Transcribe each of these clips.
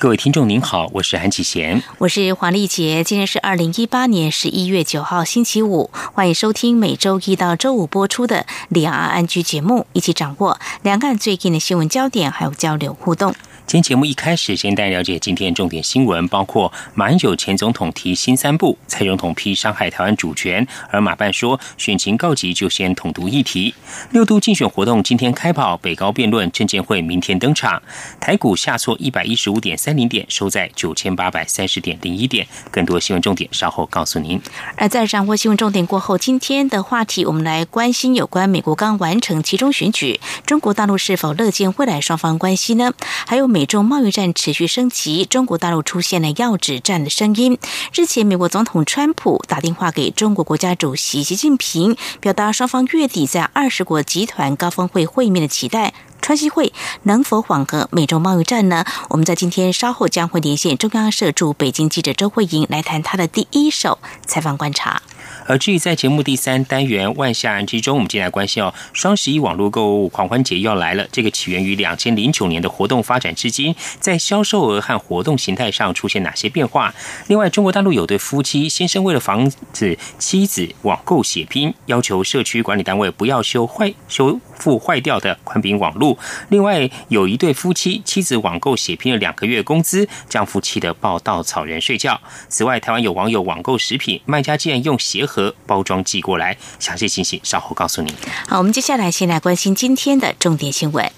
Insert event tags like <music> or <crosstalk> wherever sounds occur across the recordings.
各位听众您好，我是韩启贤，我是黄丽杰。今天是二零一八年十一月九号星期五，欢迎收听每周一到周五播出的两岸安居节目，一起掌握两岸最近的新闻焦点，还有交流互动。今天节目一开始，先带了解今天重点新闻，包括马英九前总统提新三部，蔡总统批伤害台湾主权，而马办说选情告急就先统独议题。六都竞选活动今天开跑，北高辩论证监会明天登场。台股下挫一百一十五点三零点，收在九千八百三十点零一点。更多新闻重点稍后告诉您。而在掌握新闻重点过后，今天的话题我们来关心有关美国刚完成其中选举，中国大陆是否乐见未来双方关系呢？还有美。美中贸易战持续升级，中国大陆出现了要止战的声音。日前，美国总统川普打电话给中国国家主席习近平，表达双方月底在二十国集团高峰会会面的期待。川西会能否缓和美中贸易战呢？我们在今天稍后将会连线中央社驻北京记者周慧莹来谈他的第一手采访观察。而至于在节目第三单元万象之中，我们进来关心哦，双十一网络购物狂欢节要来了。这个起源于两千零九年的活动发展至今，在销售额和活动形态上出现哪些变化？另外，中国大陆有对夫妻，先生为了防止妻子网购血拼，要求社区管理单位不要修坏修复坏掉的宽频网络。另外，有一对夫妻，妻子网购血拼了两个月工资，丈夫气得抱稻草人睡觉。此外，台湾有网友网购食品，卖家竟然用鞋盒。包装寄过来，详细信息稍后告诉您。好，我们接下来先来关心今天的重点新闻，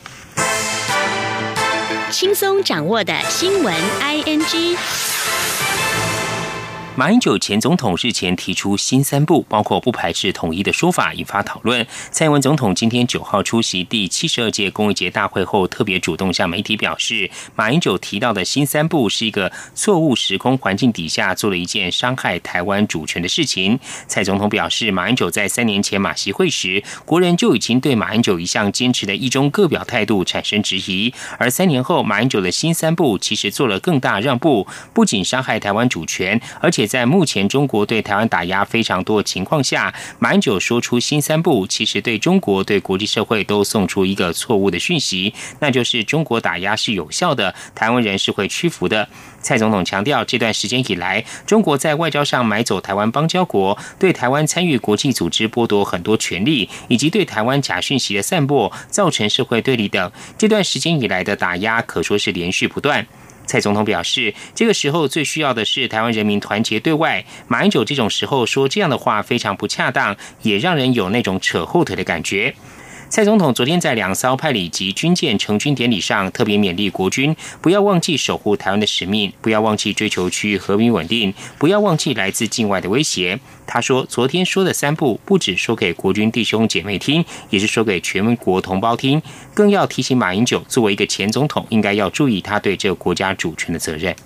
轻松掌握的新闻 I N G。马英九前总统日前提出新三部，包括不排斥统一的说法，引发讨论。蔡英文总统今天九号出席第七十二届公益节大会后，特别主动向媒体表示，马英九提到的新三部是一个错误时空环境底下做了一件伤害台湾主权的事情。蔡总统表示，马英九在三年前马习会时，国人就已经对马英九一向坚持的一中各表态度产生质疑，而三年后马英九的新三部其实做了更大让步，不仅伤害台湾主权，而且。也在目前中国对台湾打压非常多的情况下，马英九说出新三步，其实对中国、对国际社会都送出一个错误的讯息，那就是中国打压是有效的，台湾人是会屈服的。蔡总统强调，这段时间以来，中国在外交上买走台湾邦交国，对台湾参与国际组织剥夺很多权利，以及对台湾假讯息的散播，造成社会对立等。这段时间以来的打压，可说是连续不断。蔡总统表示，这个时候最需要的是台湾人民团结对外。马英九这种时候说这样的话非常不恰当，也让人有那种扯后腿的感觉。蔡总统昨天在两艘派里及军舰成军典礼上，特别勉励国军不要忘记守护台湾的使命，不要忘记追求区域和平稳定，不要忘记来自境外的威胁。他说，昨天说的三步，不止说给国军弟兄姐妹听，也是说给全国同胞听，更要提醒马英九，作为一个前总统，应该要注意他对这个国家主权的责任。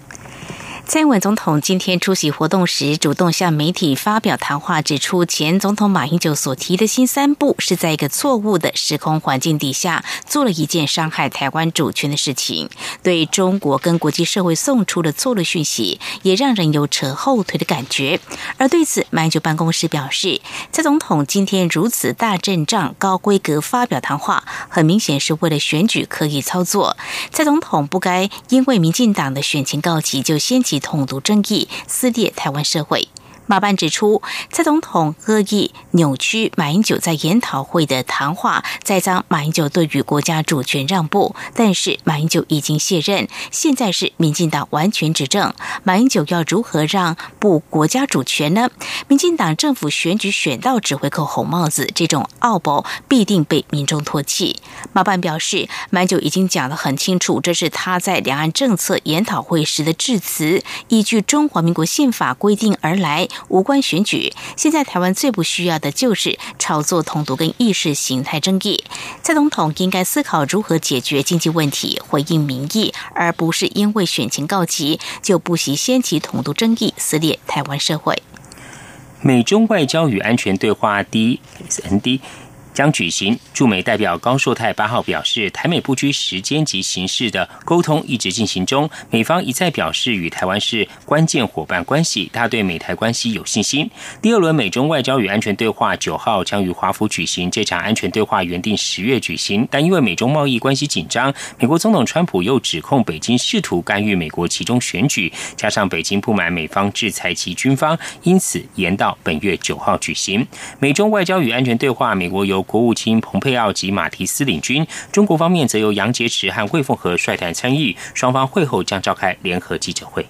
蔡英文总统今天出席活动时，主动向媒体发表谈话，指出前总统马英九所提的新三步是在一个错误的时空环境底下做了一件伤害台湾主权的事情，对中国跟国际社会送出了错误讯息，也让人有扯后腿的感觉。而对此，马英九办公室表示，蔡总统今天如此大阵仗、高规格发表谈话，很明显是为了选举刻意操作。蔡总统不该因为民进党的选情告急就掀统独争议撕裂台湾社会。马办指出，蔡总统恶意扭曲马英九在研讨会的谈话，栽赃马英九对于国家主权让步。但是马英九已经卸任，现在是民进党完全执政，马英九要如何让步国家主权呢？民进党政府选举选到只会扣红帽子，这种傲博必定被民众唾弃。马办表示，马英九已经讲得很清楚，这是他在两岸政策研讨会时的致辞，依据中华民国宪法规定而来。无关选举，现在台湾最不需要的就是炒作统独跟意识形态争议。蔡总统应该思考如何解决经济问题，回应民意，而不是因为选情告急就不惜掀起统独争议，撕裂台湾社会。美中外交与安全对话 （D S N D）。将举行。驻美代表高硕泰八号表示，台美不拘时间及形式的沟通一直进行中，美方一再表示与台湾是关键伙伴关系，他对美台关系有信心。第二轮美中外交与安全对话九号将于华府举行，这场安全对话原定十月举行，但因为美中贸易关系紧张，美国总统川普又指控北京试图干预美国其中选举，加上北京不满美方制裁其军方，因此延到本月九号举行。美中外交与安全对话，美国由国务卿蓬佩奥及马提斯领军，中国方面则由杨洁篪和魏凤和率团参与。双方会后将召开联合记者会。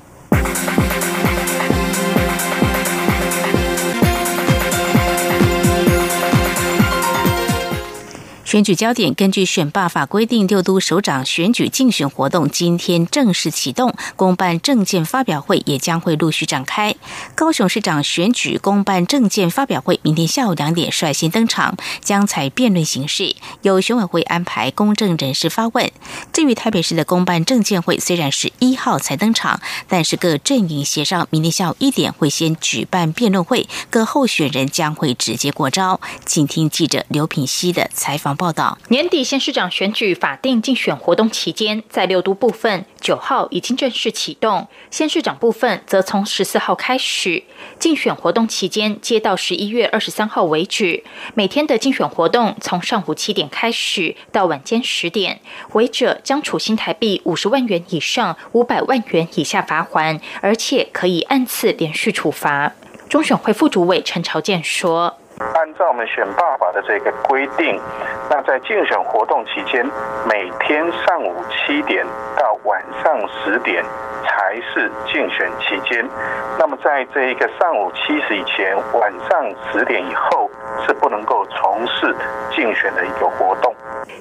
选举焦点，根据选罢法规定，六都首长选举竞选活动今天正式启动，公办证件发表会也将会陆续展开。高雄市长选举公办证件发表会明天下午两点率先登场，将采辩论形式，由选委会安排公证人士发问。至于台北市的公办证件会，虽然是一号才登场，但是各阵营协商，明天下午一点会先举办辩论会，各候选人将会直接过招。请听记者刘品熙的采访。报报道：年底县市长选举法定竞选活动期间，在六都部分九号已经正式启动，县市长部分则从十四号开始。竞选活动期间，接到十一月二十三号为止。每天的竞选活动从上午七点开始到晚间十点，违者将处新台币五十万元以上五百万元以下罚款，而且可以按次连续处罚。中选会副主委陈朝健说。按照我们选爸爸的这个规定，那在竞选活动期间，每天上午七点到晚上十点才是竞选期间。那么在这一个上午七时以前，晚上十点以后是不能够从事竞选的一个活动。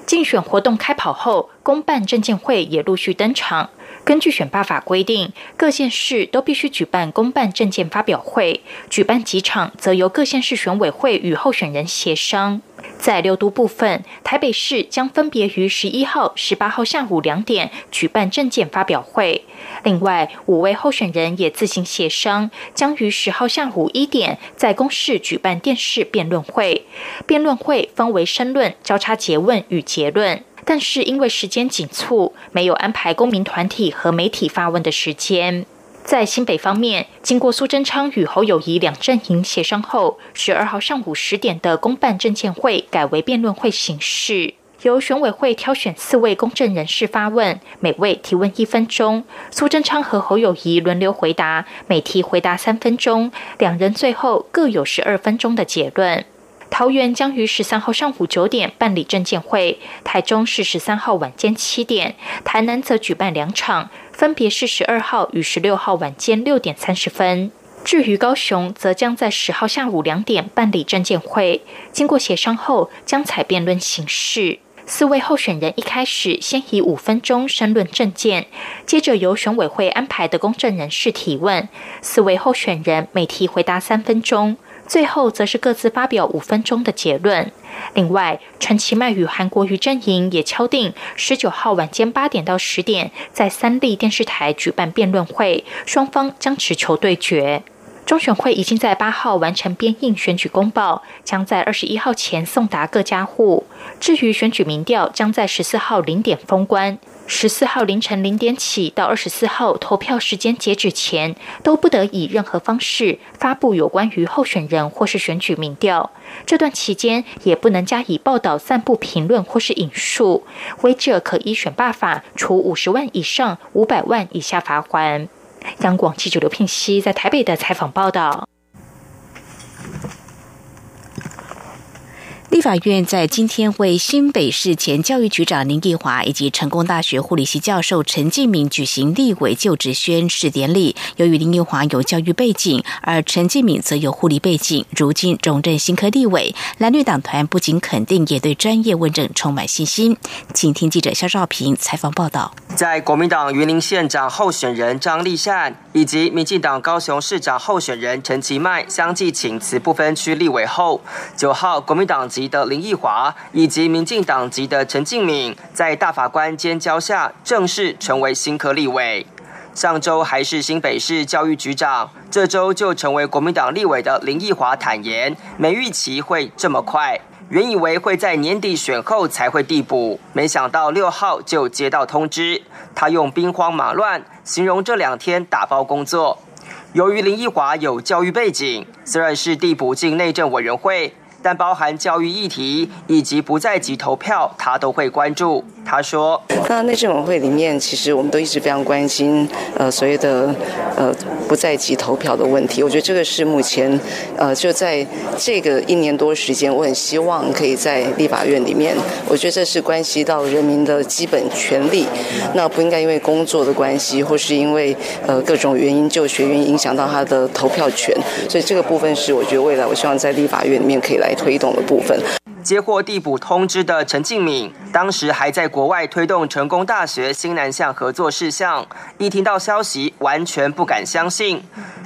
竞选活动开跑后，公办证监会也陆续登场。根据选罢法规定，各县市都必须举办公办证件发表会，举办几场则由各县市选委会与候选人协商。在六都部分，台北市将分别于十一号、十八号下午两点举办证件发表会。另外，五位候选人也自行协商，将于十号下午一点在公示举办电视辩论会。辩论会分为申论、交叉诘问与结论。但是因为时间紧促，没有安排公民团体和媒体发问的时间。在新北方面，经过苏贞昌与侯友谊两阵营协商后，十二号上午十点的公办证监会改为辩论会形式，由选委会挑选四位公证人士发问，每位提问一分钟。苏贞昌和侯友谊轮流回答，每题回答三分钟，两人最后各有十二分钟的结论。桃园将于十三号上午九点办理证件会，台中是十三号晚间七点，台南则举办两场，分别是十二号与十六号晚间六点三十分。至于高雄，则将在十号下午两点办理证件会，经过协商后将采辩论形式。四位候选人一开始先以五分钟申论证件，接着由选委会安排的公证人士提问，四位候选人每题回答三分钟。最后则是各自发表五分钟的结论。另外，陈其迈与韩国瑜阵营也敲定十九号晚间八点到十点，在三立电视台举办辩论会，双方将持球对决。中选会已经在八号完成编印选举公报，将在二十一号前送达各家户。至于选举民调，将在十四号零点封关。十四号凌晨零点起到二十四号投票时间截止前，都不得以任何方式发布有关于候选人或是选举民调。这段期间也不能加以报道、散布评论或是引述，违者可依选罢法处五十万以上五百万以下罚款。央广记者刘聘熙在台北的采访报道。立法院在今天为新北市前教育局长林义华以及成功大学护理系教授陈继明举行立委就职宣誓典礼。由于林义华有教育背景，而陈继明则有护理背景，如今荣任新科立委，蓝绿党团不仅肯定，也对专业问政充满信心。请听记者肖兆平采访报道。在国民党云林县长候选人张立善以及民进党高雄市长候选人陈其迈相继请辞不分区立委后，九号国民党籍。的林奕华以及民进党籍的陈敬敏，在大法官监交下正式成为新科立委。上周还是新北市教育局长，这周就成为国民党立委的林奕华坦言，没预期会这么快。原以为会在年底选后才会递补，没想到六号就接到通知。他用兵荒马乱形容这两天打包工作。由于林奕华有教育背景，虽然是递补进内政委员会。但包含教育议题以及不在籍投票，他都会关注。他说：“那内政委会里面，其实我们都一直非常关心，呃，所谓的呃不在籍投票的问题。我觉得这个是目前，呃，就在这个一年多时间，我很希望可以在立法院里面。我觉得这是关系到人民的基本权利，那不应该因为工作的关系，或是因为呃各种原因就学原因影响到他的投票权。所以这个部分是我觉得未来我希望在立法院里面可以来。”推动的部分，接获递补通知的陈敬敏，当时还在国外推动成功大学新南向合作事项，一听到消息，完全不敢相信。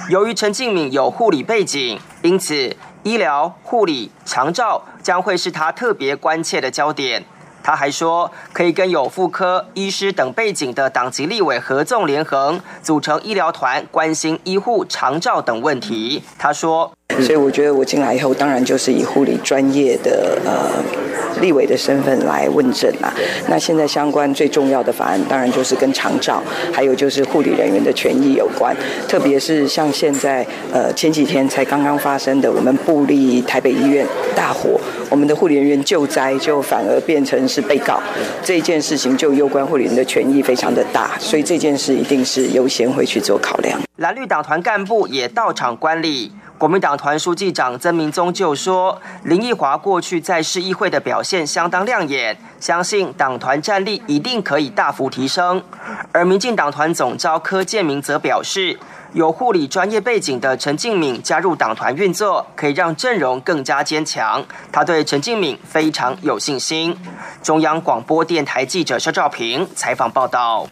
由于陈敬敏有护理背景，因此医疗护理长照将会是他特别关切的焦点。他还说，可以跟有妇科医师等背景的党籍立委合纵连横，组成医疗团，关心医护长照等问题。他说。所以我觉得我进来以后，当然就是以护理专业的呃立委的身份来问政啦。那现在相关最重要的法案，当然就是跟长照，还有就是护理人员的权益有关。特别是像现在呃前几天才刚刚发生的，我们布立台北医院大火，我们的护理人员救灾就反而变成是被告，这件事情就攸关护理人的权益非常的大，所以这件事一定是优先会去做考量。蓝绿党团干部也到场观礼。国民党团书记长曾明宗就说：“林奕华过去在市议会的表现相当亮眼，相信党团战力一定可以大幅提升。”而民进党团总召柯建明则表示：“有护理专业背景的陈敬敏加入党团运作，可以让阵容更加坚强。他对陈敬敏非常有信心。”中央广播电台记者肖兆平采访报道。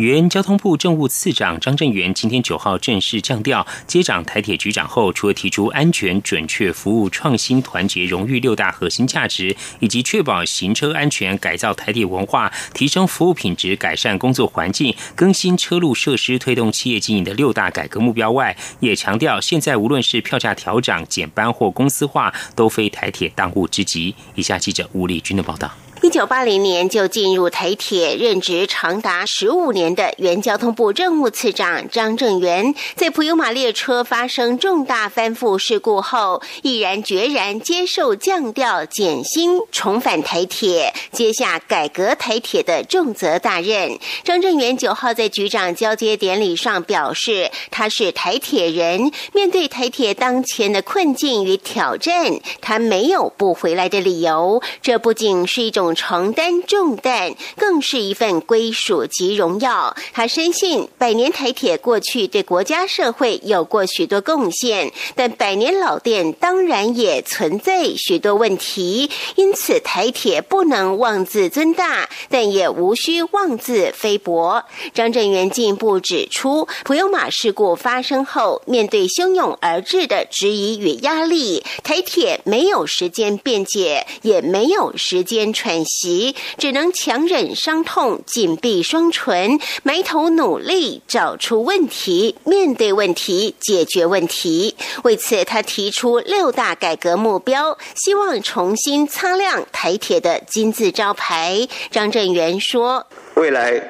原交通部政务次长张振元今天九号正式降调接掌台铁局长后，除了提出安全、准确、服务、创新、团结、荣誉六大核心价值，以及确保行车安全、改造台铁文化、提升服务品质、改善工作环境、更新车路设施、推动企业经营的六大改革目标外，也强调现在无论是票价调整、减班或公司化，都非台铁当务之急。以下记者吴立军的报道。一九八零年就进入台铁任职长达十五年的原交通部政务次长张正元，在普悠玛列车发生重大翻覆事故后，毅然决然接受降调减薪，重返台铁，接下改革台铁的重责大任。张正元九号在局长交接典礼上表示，他是台铁人，面对台铁当前的困境与挑战，他没有不回来的理由。这不仅是一种。承担重担，更是一份归属及荣耀。他深信，百年台铁过去对国家社会有过许多贡献，但百年老店当然也存在许多问题。因此，台铁不能妄自尊大，但也无需妄自菲薄。张振元进一步指出，普悠马事故发生后，面对汹涌而至的质疑与压力，台铁没有时间辩解，也没有时间喘。习只能强忍伤痛，紧闭双唇，埋头努力找出问题，面对问题，解决问题。为此，他提出六大改革目标，希望重新擦亮台铁的金字招牌。张振元说：“未来，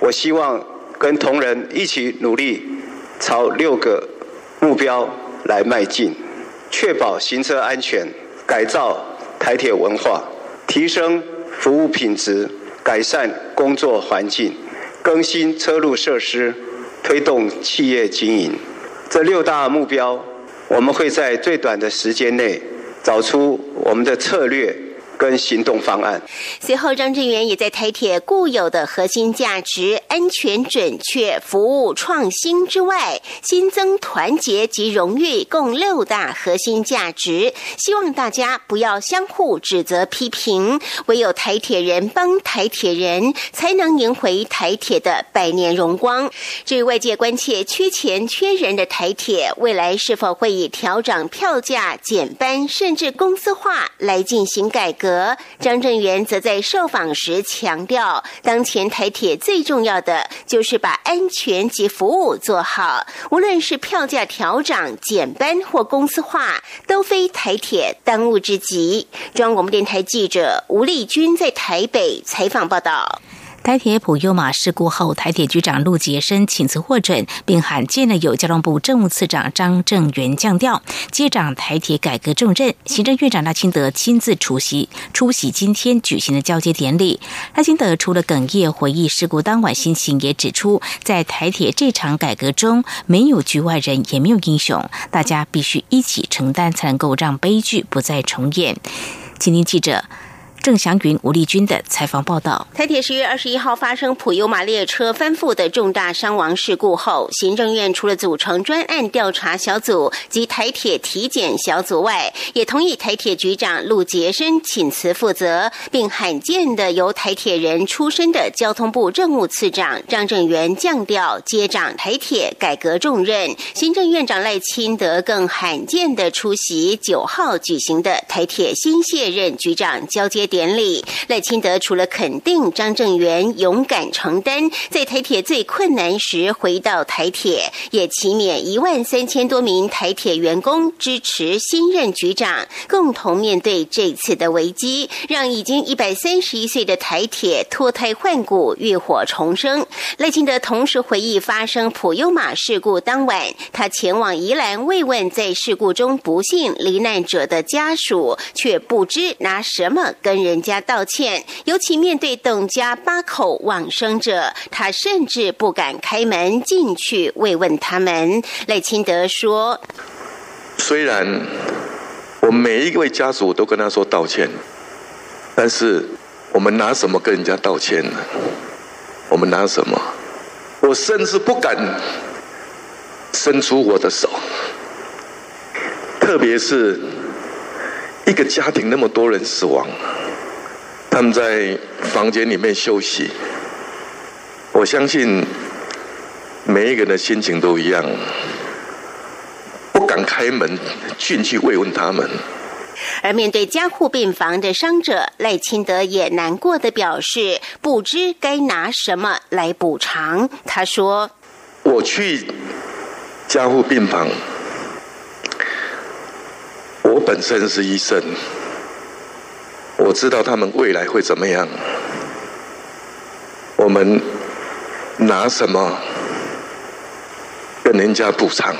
我希望跟同仁一起努力，朝六个目标来迈进，确保行车安全，改造台铁文化，提升。”服务品质，改善工作环境，更新车路设施，推动企业经营，这六大目标，我们会在最短的时间内找出我们的策略。跟行动方案。随后，张振元也在台铁固有的核心价值——安全、准确、服务、创新之外，新增团结及荣誉，共六大核心价值。希望大家不要相互指责、批评，唯有台铁人帮台铁人，才能赢回台铁的百年荣光。至于外界关切缺钱缺人的台铁，未来是否会以调整票价、减班，甚至公司化来进行改革？张正元则在受访时强调，当前台铁最重要的就是把安全及服务做好，无论是票价调整、减班或公司化，都非台铁当务之急。中央广播电台记者吴丽君在台北采访报道。台铁普悠马事故后，台铁局长陆杰生请辞获准，并罕见的有交通部政务次长张正元降调，接掌台铁改革重任。行政院长赖清德亲自出席出席今天举行的交接典礼。赖清德除了哽咽回忆事故当晚心情，也指出，在台铁这场改革中，没有局外人，也没有英雄，大家必须一起承担，才能够让悲剧不再重演。今天记者。郑祥云、吴丽君的采访报道：台铁十月二十一号发生普悠玛列车翻覆的重大伤亡事故后，行政院除了组成专案调查小组及台铁体检小组外，也同意台铁局长陆杰生请辞负责，并罕见的由台铁人出身的交通部政务次长张正元降调接掌台铁改革重任。行政院长赖清德更罕见的出席九号举行的台铁新卸任局长交接。典礼，赖清德除了肯定张正元勇敢承担，在台铁最困难时回到台铁，也启勉一万三千多名台铁员工支持新任局长，共同面对这次的危机，让已经一百三十一岁的台铁脱胎换骨、浴火重生。赖清德同时回忆发生普悠马事故当晚，他前往宜兰慰问在事故中不幸罹难者的家属，却不知拿什么跟。人家道歉，尤其面对董家八口往生者，他甚至不敢开门进去慰问他们。赖清德说：“虽然我每一位家属都跟他说道歉，但是我们拿什么跟人家道歉呢？我们拿什么？我甚至不敢伸出我的手，特别是一个家庭那么多人死亡。”他们在房间里面休息，我相信每一个人的心情都一样，不敢开门进去慰问他们。而面对加护病房的伤者，赖清德也难过的表示，不知该拿什么来补偿。他说：“我去加护病房，我本身是医生。”我知道他们未来会怎么样，我们拿什么跟人家补偿？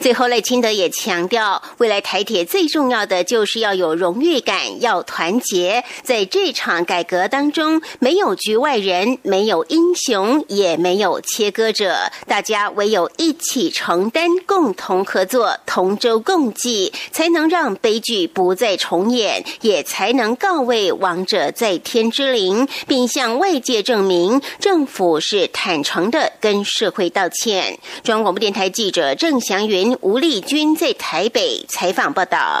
最后，赖清德也强调，未来台铁最重要的就是要有荣誉感，要团结。在这场改革当中，没有局外人，没有英雄，也没有切割者，大家唯有一起承担，共同合作，同舟共济，才能让悲剧不再重演，也才能告慰亡者在天之灵，并向外界证明政府是坦诚的跟社会道歉。中央广播电台记者郑祥宇云。吴丽君在台北采访报道。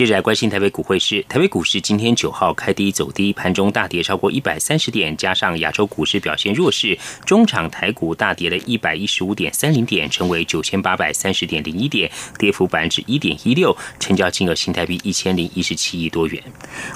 接着来关心台北股汇市，台北股市今天九号开低走低，盘中大跌超过一百三十点，加上亚洲股市表现弱势，中场台股大跌了一百一十五点三零点，成为九千八百三十点零一点，跌幅百分之一点一六，成交金额新台币一千零一十七亿多元。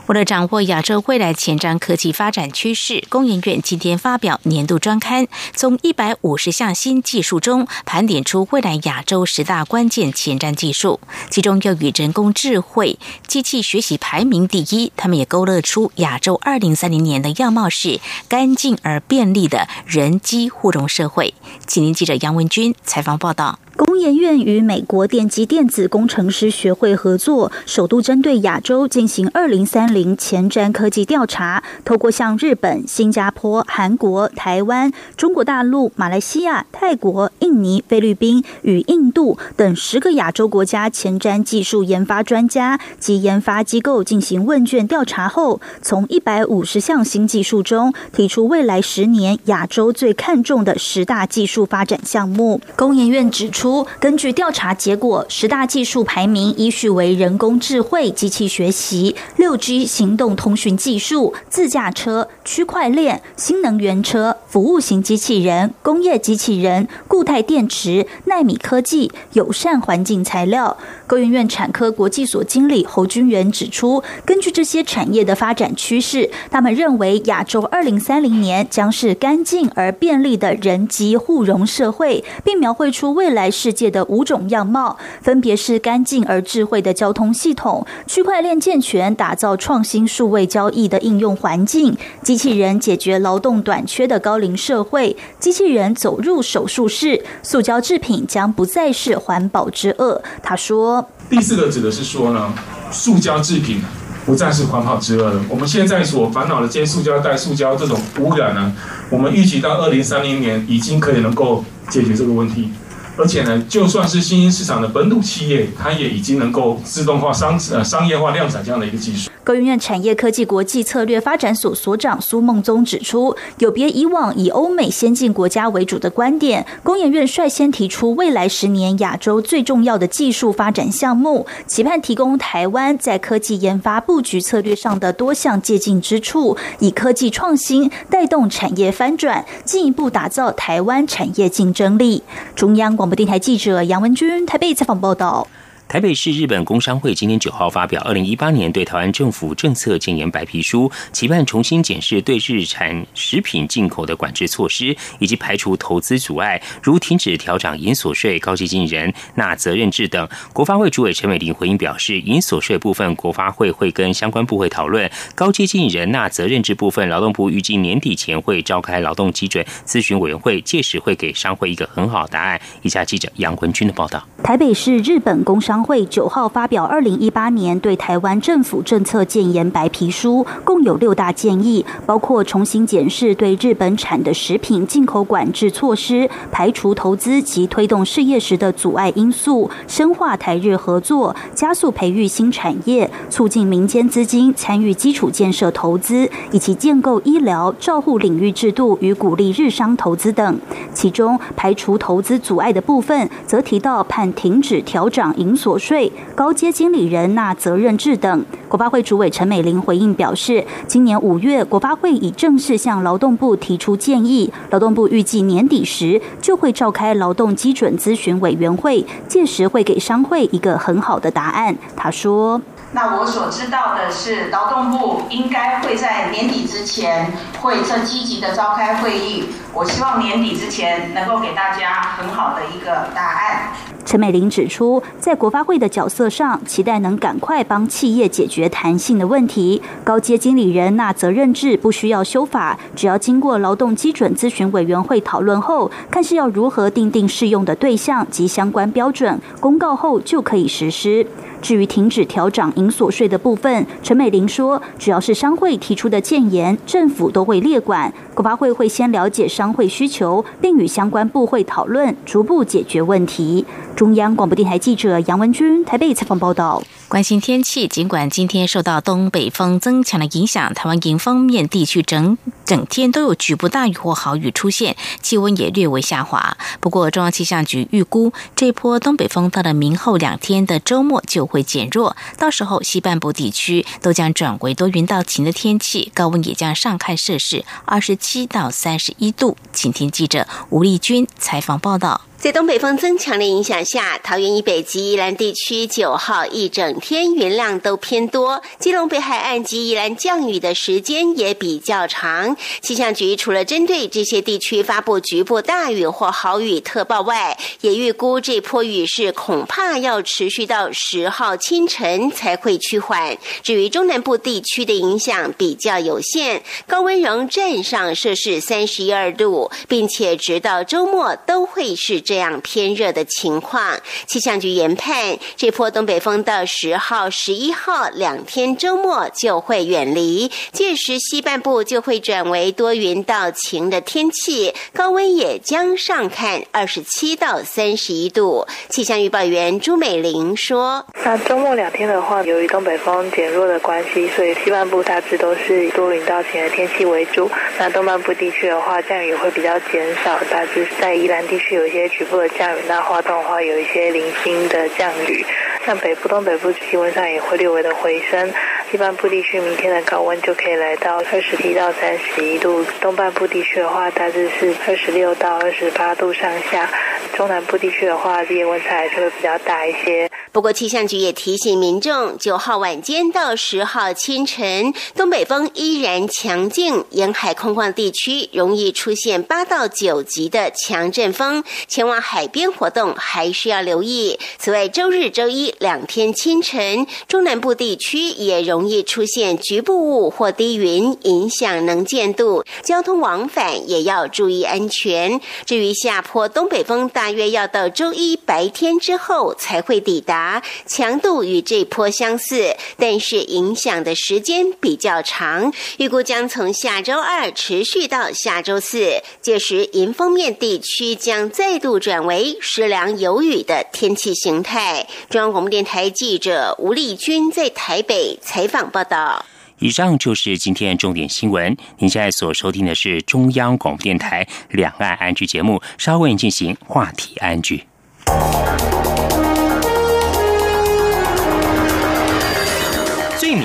为了掌握亚洲未来前瞻科技发展趋势，工研院今天发表年度专刊，从一百五十项新技术中盘点出未来亚洲十大关键前瞻技术，其中又与人工智慧、机器学习排名第一。他们也勾勒出亚洲二零三零年的样貌是干净而便利的人机互动社会。请您记者杨文军采访报道。工研院与美国电机电子工程师学会合作，首度针对亚洲进行二零三零前瞻科技调查。透过向日本、新加坡、韩国、台湾、中国大陆、马来西亚、泰国、印尼、菲律宾与印度等十个亚洲国家前瞻技术研发专家及研发机构进行问卷调查后，从一百五十项新技术中提出未来十年亚洲最看重的十大技术发展项目。工研院指出。根据调查结果，十大技术排名依序为人工智慧、机器学习、六 G 行动通讯技术、自驾车、区块链、新能源车、服务型机器人、工业机器人、固态电池、纳米科技、友善环境材料。高研院产科国际所经理侯军元指出，根据这些产业的发展趋势，他们认为亚洲二零三零年将是干净而便利的人机互融社会，并描绘出未来。世界的五种样貌，分别是干净而智慧的交通系统、区块链健全打造创新数位交易的应用环境、机器人解决劳动短缺的高龄社会、机器人走入手术室、塑胶制品将不再是环保之恶。他说：“第四个指的是说呢，塑胶制品不再是环保之恶了。我们现在所烦恼的这些塑胶袋、塑胶这种污染呢，我们预计到二零三零年已经可以能够解决这个问题。”而且呢，就算是新兴市场的本土企业，它也已经能够自动化商呃商业化量产这样的一个技术。高院产业科技国际策略发展所所长苏梦宗指出，有别以往以欧美先进国家为主的观点，工研院率先提出未来十年亚洲最重要的技术发展项目，期盼提供台湾在科技研发布局策略上的多项借鉴之处，以科技创新带动产业翻转，进一步打造台湾产业竞争力。中央广广播电台记者杨文君台北采访报道。台北市日本工商会今天九号发表二零一八年对台湾政府政策建言白皮书，期盼重新检视对日产食品进口的管制措施，以及排除投资阻碍，如停止调涨银所税、高级经纪人纳责任制等。国发会主委陈美玲回应表示，银所税部分国发会会跟相关部会讨论，高阶经纪人纳责任制部分，劳动部预计年底前会召开劳动基准咨询委员会，届时会给商会一个很好答案。以下记者杨文君的报道：台北市日本工商。商会九号发表二零一八年对台湾政府政策建言白皮书，共有六大建议，包括重新检视对日本产的食品进口管制措施，排除投资及推动事业时的阻碍因素，深化台日合作，加速培育新产业，促进民间资金参与基础建设投资，以及建构医疗照护领域制度与鼓励日商投资等。其中排除投资阻碍的部分，则提到判停止调涨银所。税、高阶经理人那责任制等，国发会主委陈美玲回应表示，今年五月，国发会已正式向劳动部提出建议，劳动部预计年底时就会召开劳动基准咨询委员会，届时会给商会一个很好的答案。他说：“那我所知道的是，劳动部应该会在年底之前会正积极的召开会议，我希望年底之前能够给大家很好的一个答案。”陈美玲指出，在国发会的角色上，期待能赶快帮企业解决弹性的问题。高阶经理人那责任制不需要修法，只要经过劳动基准咨询委员会讨论后，看是要如何定定适用的对象及相关标准，公告后就可以实施。至于停止调涨银所税的部分，陈美玲说，只要是商会提出的建言，政府都会列管。国发会会先了解商会需求，并与相关部会讨论，逐步解决问题。中央广播电台记者杨文君台北采访报道。关心天气，尽管今天受到东北风增强的影响，台湾迎风面地区整整天都有局部大雨或豪雨出现，气温也略微下滑。不过，中央气象局预估，这波东北风到了明后两天的周末就会减弱，到时候西半部地区都将转为多云到晴的天气，高温也将上看摄氏二十七到三十一度。请听记者吴丽君采访报道。在东北风增强的影响下，桃园以北及宜兰地区九号一整天云量都偏多，基隆北海岸及宜兰降雨的时间也比较长。气象局除了针对这些地区发布局部大雨或豪雨特报外，也预估这波雨势恐怕要持续到十号清晨才会趋缓。至于中南部地区的影响比较有限，高温仍站上摄氏三十一二度，并且直到周末都会是这。这样偏热的情况，气象局研判，这波东北风到十号、十一号两天周末就会远离，届时西半部就会转为多云到晴的天气，高温也将上看二十七到三十一度。气象预报员朱美玲说：“那周末两天的话，由于东北风减弱的关系，所以西半部大致都是以多云到晴的天气为主。那东半部地区的话，降雨会比较减少，大致在宜兰地区有一些局。”部的降雨，那花东的话有一些零星的降雨，像北部、东北部气温上也会略微的回升。一般部地区明天的高温就可以来到二十七到三十一度，东半部地区的话大致是二十六到二十八度上下，中南部地区的话日夜温差还是会比较大一些。不过气象局也提醒民众，九号晚间到十号清晨，东北风依然强劲，沿海空旷地区容易出现八到九级的强阵风，前往海边活动还是要留意。此外，周日、周一两天清晨，中南部地区也容。易出现局部雾或低云，影响能见度，交通往返也要注意安全。至于下坡东北风，大约要到周一白天之后才会抵达，强度与这波相似，但是影响的时间比较长，预估将从下周二持续到下周四，届时迎风面地区将再度转为湿凉有雨的天气形态。中央广播电台记者吴丽君在台北采访。报道。以上就是今天重点新闻。您现在所收听的是中央广播电台两岸安居节目，稍后为您进行话题安居。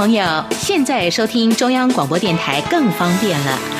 朋友，现在收听中央广播电台更方便了。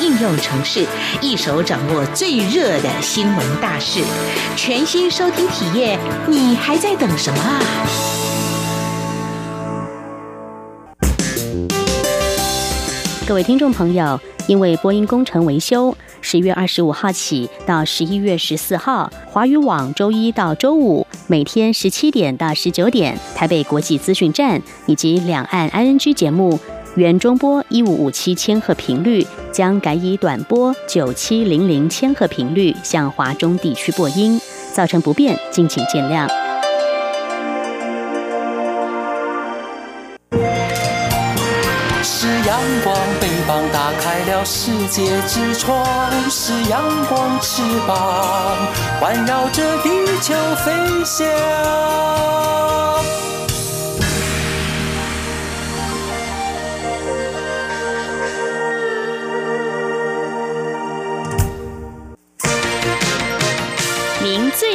应用城市，一手掌握最热的新闻大事，全新收听体验，你还在等什么啊？各位听众朋友，因为播音工程维修。十月二十五号起到十一月十四号，华语网周一到周五每天十七点到十九点，台北国际资讯站以及两岸 ING 节目原中波一五五七千赫频率将改以短波九七零零千赫频率向华中地区播音，造成不便，敬请见谅。是阳光，翅膀打开了世界之窗；是阳光，翅膀环绕着地球飞翔。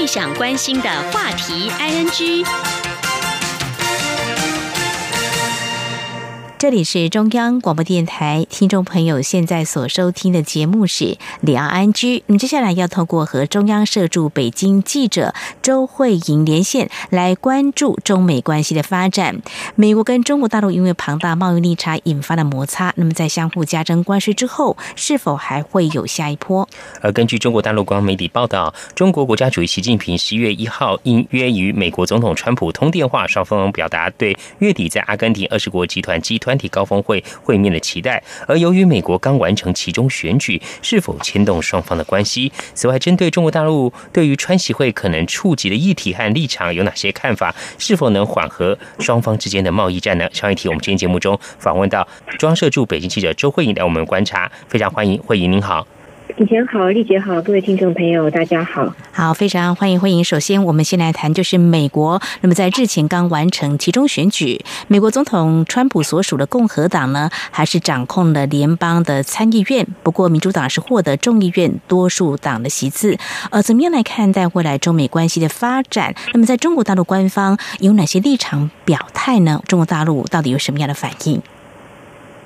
最想关心的话题，ING。这里是中央广播电台，听众朋友现在所收听的节目是《李昂安居》。那么接下来要透过和中央社驻北京记者周慧莹连线，来关注中美关系的发展。美国跟中国大陆因为庞大贸易逆差引发的摩擦，那么在相互加征关税之后，是否还会有下一波？而根据中国大陆官媒体报道，中国国家主席习近平十一月一号应约与美国总统川普通电话，双方表达对月底在阿根廷二十国集团集团。团体高峰会会面的期待，而由于美国刚完成其中选举，是否牵动双方的关系？此外，针对中国大陆对于川习会可能触及的议题和立场有哪些看法？是否能缓和双方之间的贸易战呢？上一题我们今天节目中访问到中央社驻北京记者周慧颖来我们观察，非常欢迎慧颖，您好。以前好，丽姐好，各位听众朋友，大家好，好，非常欢迎欢迎。首先，我们先来谈，就是美国，那么在日前刚完成其中选举，美国总统川普所属的共和党呢，还是掌控了联邦的参议院，不过民主党是获得众议院多数党的席次。呃，怎么样来看待未来中美关系的发展？那么在中国大陆官方有哪些立场表态呢？中国大陆到底有什么样的反应？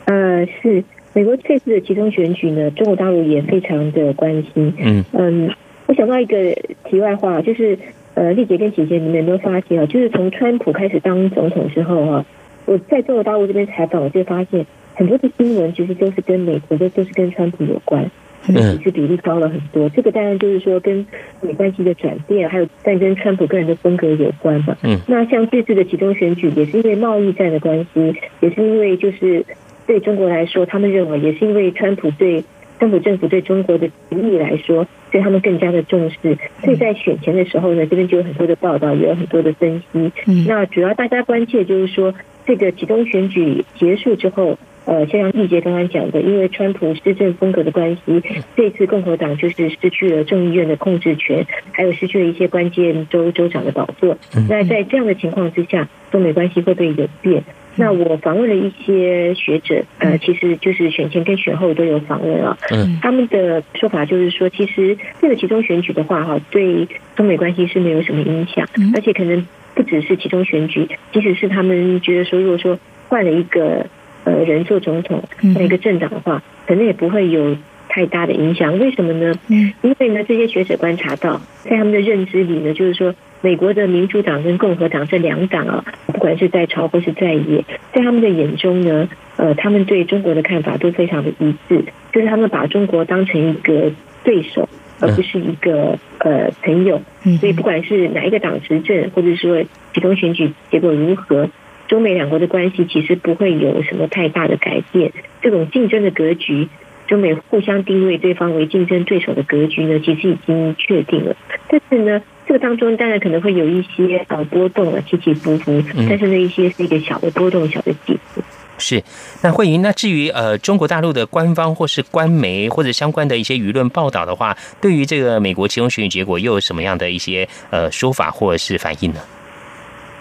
呃，是。美国这次的集中选举呢，中国大陆也非常的关心。嗯嗯，我想到一个题外话，就是呃，丽姐跟姐姐，你们有没有发现啊？就是从川普开始当总统之后啊，我在中国大陆这边采访，我就发现很多的新闻其实都是跟美国的，都是跟川普有关，嗯，其实比例高了很多。这个当然就是说跟美关系的转变，还有但跟川普个人的风格有关嘛。嗯，那像这次的集中选举，也是因为贸易战的关系，也是因为就是。对中国来说，他们认为也是因为川普对川普政府对中国的利益来说，对他们更加的重视。所以在选前的时候呢，这边就有很多的报道，也有很多的分析。那主要大家关切就是说，这个集中选举结束之后，呃，像易杰刚刚讲的，因为川普施政风格的关系，这次共和党就是失去了众议院的控制权，还有失去了一些关键州州长的宝座。那在这样的情况之下，中美关系会不会有变？那我访问了一些学者，呃，其实就是选前跟选后都有访问啊。嗯，他们的说法就是说，其实这个集中选举的话，哈，对中美关系是没有什么影响，而且可能不只是集中选举，即使是他们觉得说，如果说换了一个呃人做总统，换一个政党的话，可能也不会有太大的影响。为什么呢？嗯，因为呢，这些学者观察到，在他们的认知里呢，就是说。美国的民主党跟共和党这两党啊，不管是在朝或是在野，在他们的眼中呢，呃，他们对中国的看法都非常的一致，就是他们把中国当成一个对手，而不是一个呃朋友。所以不管是哪一个党执政，或者说其中选举结果如何，中美两国的关系其实不会有什么太大的改变。这种竞争的格局，中美互相定位对方为竞争对手的格局呢，其实已经确定了。但是呢？这个当中当然可能会有一些呃波动啊，起起伏伏，但是那一些是一个小的波动、小的起伏。是，那慧云，那至于呃中国大陆的官方或是官媒或者相关的一些舆论报道的话，对于这个美国其中选举结果又有什么样的一些呃说法或者是反应呢？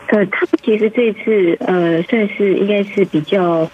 呃，他们其实这次呃算是应该是比较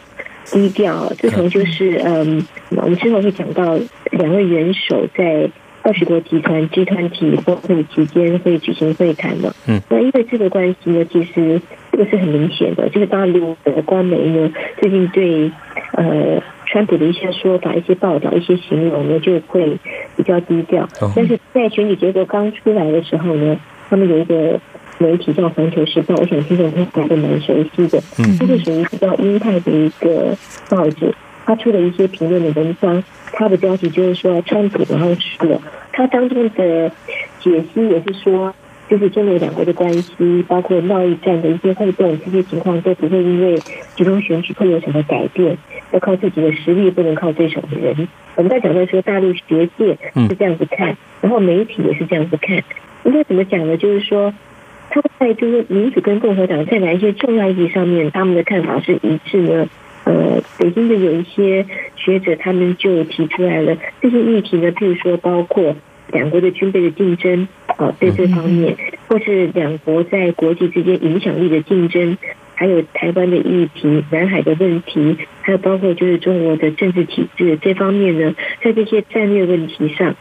低调，自从就是嗯，我们之后会讲到两位元首在。二十国集团集团体峰会期间会举行会谈的，嗯，那因为这个关系呢，其实这个是很明显的，就是大陆的官媒呢，最近对呃川普的一些说法、一些报道、一些形容呢，就会比较低调。但是在选举结果刚出来的时候呢，他们有一个媒体叫《环球时报》，我想听众朋友还是蛮熟悉的，嗯，这是属于比较鹰派的一个报纸。他出了一些评论的文章，他的标题就是说川普然后输了。他当中的解析也是说，就是中美两国的关系，包括贸易战的一些互动，这些情况都不会因为集中选举会有什么改变，要靠自己的实力，不能靠对手的人。我们在讲的时候，大陆学界是这样子看，然后媒体也是这样子看。应该怎么讲呢？就是说，他在就是民主跟共和党在哪一些重要议题上面，他们的看法是一致呢？呃，北京的有一些学者，他们就提出来了这些议题呢，譬如说包括两国的军备的竞争，啊，对这方面，或是两国在国际之间影响力的竞争，还有台湾的议题、南海的问题，还有包括就是中国的政治体制这方面呢，在这些战略问题上，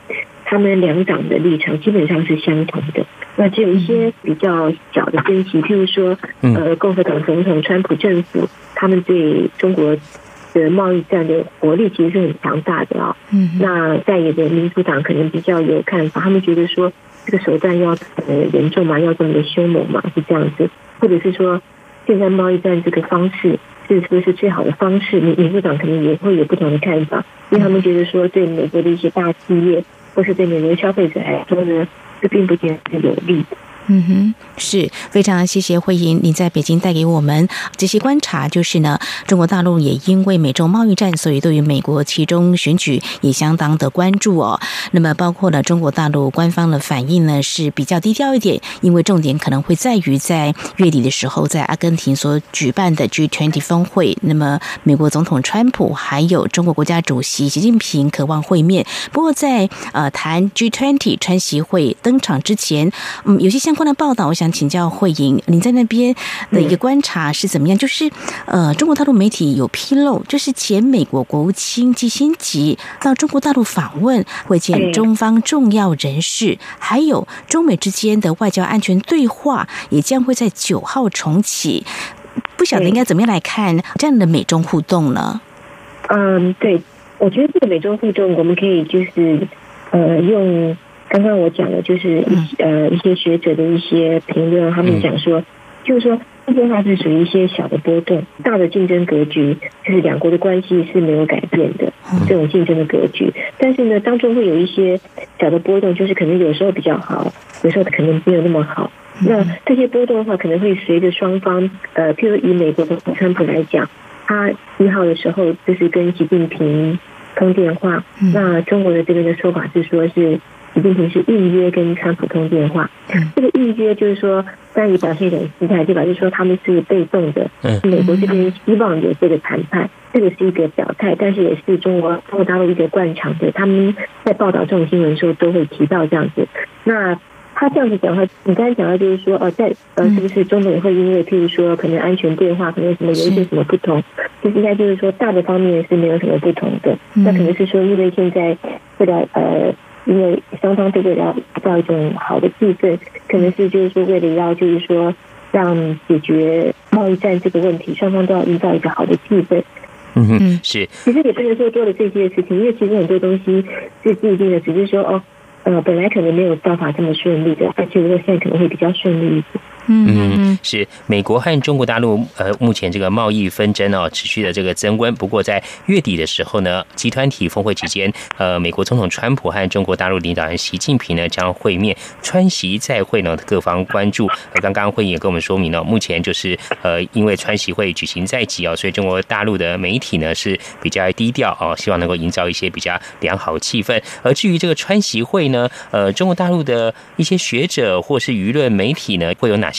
他们两党的立场基本上是相同的。那只有一些比较小的分歧，譬如说，呃，共和党总统川普政府，他们对中国的贸易战的活力其实是很强大的啊。嗯。那在野的民主党可能比较有看法，他们觉得说这个手段要呃严重嘛，要这么的凶猛嘛，是这样子，或者是说现在贸易战这个方式是是不是最好的方式？民民主党可能也会有不同的看法，因为他们觉得说对美国的一些大企业或是对美国消费者来说呢。这并不见得有利。嗯哼，是非常谢谢慧莹，你在北京带给我们这些观察。就是呢，中国大陆也因为美中贸易战，所以对于美国其中选举也相当的关注哦。那么，包括了中国大陆官方的反应呢是比较低调一点，因为重点可能会在于在月底的时候，在阿根廷所举办的 G20 峰会。那么，美国总统川普还有中国国家主席习近平渴望会面。不过，在呃谈 G20 川习会登场之前，嗯，有些相关的报道，我想请教慧莹，您在那边的一个观察是怎么样？就是呃，中国大陆媒体有披露，就是前美国国务卿基辛吉到中国大陆访问，会见中方重要人士，还有中美之间的外交安全对话也将会在九号重启。不晓得应该怎么样来看这样的美中互动呢？嗯，对，我觉得这个美中互动，我们可以就是呃用。刚刚我讲的就是一呃一些学者的一些评论，他们讲说，就是说变化是属于一些小的波动，大的竞争格局就是两国的关系是没有改变的这种竞争的格局。但是呢，当中会有一些小的波动，就是可能有时候比较好，有时候可能没有那么好。那这些波动的话，可能会随着双方呃，譬如以美国的川普来讲，他一号的时候就是跟习近平通电话，那中国的这边的说法是说是。习近平是预约跟川普通电话，这个预约就是说，当于表现一种姿态，就表示说他们是被动的。美国这边希望有这个谈判，这个是一个表态，但是也是中国中国大陆一个惯常的，他们在报道这种新闻的时候都会提到这样子。那他这样子讲话，你刚才讲到就是说，哦，在呃，是不是中美会因为譬如说可能安全对话，可能什么有一些什么不同？其实应该就是说大的方面是没有什么不同的，那可能是说因为现在为了呃。因为双方都为了造一种好的气氛，可能是就是说为了要就是说让解决贸易战这个问题，双方都要营造一个好的气氛。嗯哼，是。其实也不能说做了这些事情，因为其实很多东西是既定的，只是说哦，呃，本来可能没有办法这么顺利的，而且如果现在可能会比较顺利一点。嗯，是美国和中国大陆呃，目前这个贸易纷争哦，持续的这个增温。不过在月底的时候呢，集团体峰会期间，呃，美国总统川普和中国大陆领导人习近平呢将会面，川习再会呢，各方关注。呃，刚刚会议也跟我们说明了，目前就是呃，因为川习会举行在即哦，所以中国大陆的媒体呢是比较低调哦，希望能够营造一些比较良好气氛。而至于这个川习会呢，呃，中国大陆的一些学者或是舆论媒体呢，会有哪些？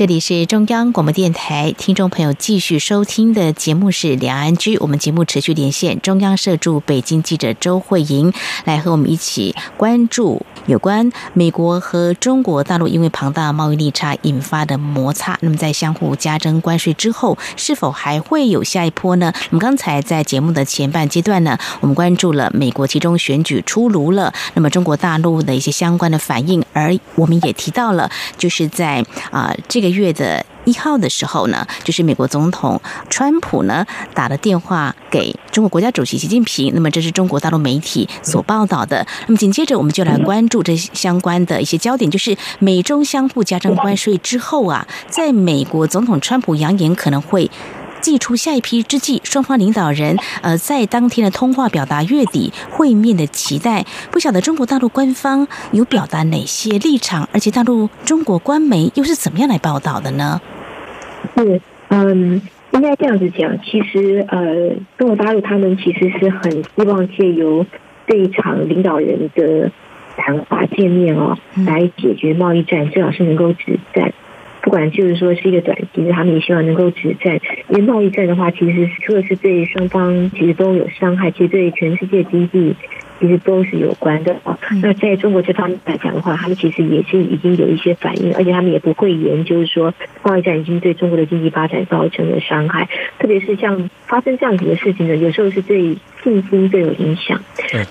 这里是中央广播电台，听众朋友继续收听的节目是两岸居。我们节目持续连线中央社驻北京记者周慧莹，来和我们一起关注有关美国和中国大陆因为庞大贸易逆差引发的摩擦。那么在相互加征关税之后，是否还会有下一波呢？我们刚才在节目的前半阶段呢，我们关注了美国其中选举出炉了，那么中国大陆的一些相关的反应，而我们也提到了，就是在啊这个。月的一号的时候呢，就是美国总统川普呢打了电话给中国国家主席习近平。那么这是中国大陆媒体所报道的。那么紧接着我们就来关注这相关的一些焦点，就是美中相互加征关税之后啊，在美国总统川普扬言可能会。祭出下一批之际，双方领导人呃在当天的通话表达月底会面的期待。不晓得中国大陆官方有表达哪些立场，而且大陆中国官媒又是怎么样来报道的呢？是，嗯，应该这样子讲。其实，呃，中国大陆他们其实是很希望借由这一场领导人的谈话见面哦，来解决贸易战，最好是能够止战。不管就是说是一个短期的，他们也希望能够止战。因为贸易战的话，其实除了是对双方其实都有伤害，其实对全世界经济其实都是有关的啊。那在中国这方面来讲的话，他们其实也是已经有一些反应，而且他们也不会言，就是说贸易战已经对中国的经济发展造成了伤害。特别是像发生这样子的事情呢，有时候是对信心最有影响，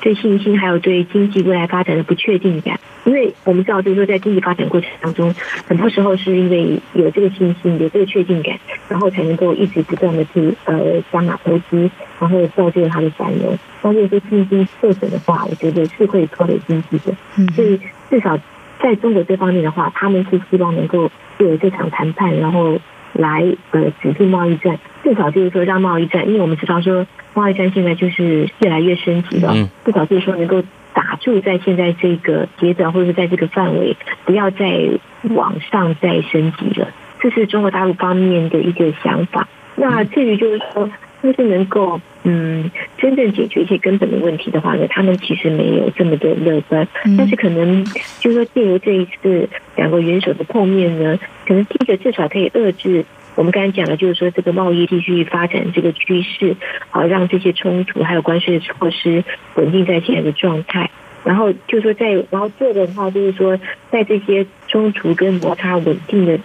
对信心还有对经济未来发展的不确定感。因为我们知道，就是说，在经济发展过程当中，很多时候是因为有这个信心、有这个确定感，然后才能够一直不断的去呃加码投资，然后造就它的繁荣。当如果说信心受损的话，我觉得是会拖累经济的。所以至少在中国这方面的话，他们是希望能够有这场谈判，然后来呃止住贸易战，至少就是说让贸易战，因为我们知道说贸易战现在就是越来越升级了，至少就是说能够。打住在现在这个阶段，或者是在这个范围，不要再往上再升级了。这是中国大陆方面的一个想法。那至于就是说，是不是能够嗯真正解决一些根本的问题的话呢？他们其实没有这么的乐观。但是可能就是说，借由这一次两个元首的碰面呢，可能第一个至少可以遏制。我们刚才讲的，就是说这个贸易继续发展这个趋势，好让这些冲突还有关税的措施稳定在现在的状态。然后就是说在，然后做的话就是说，在这些冲突跟摩擦稳定的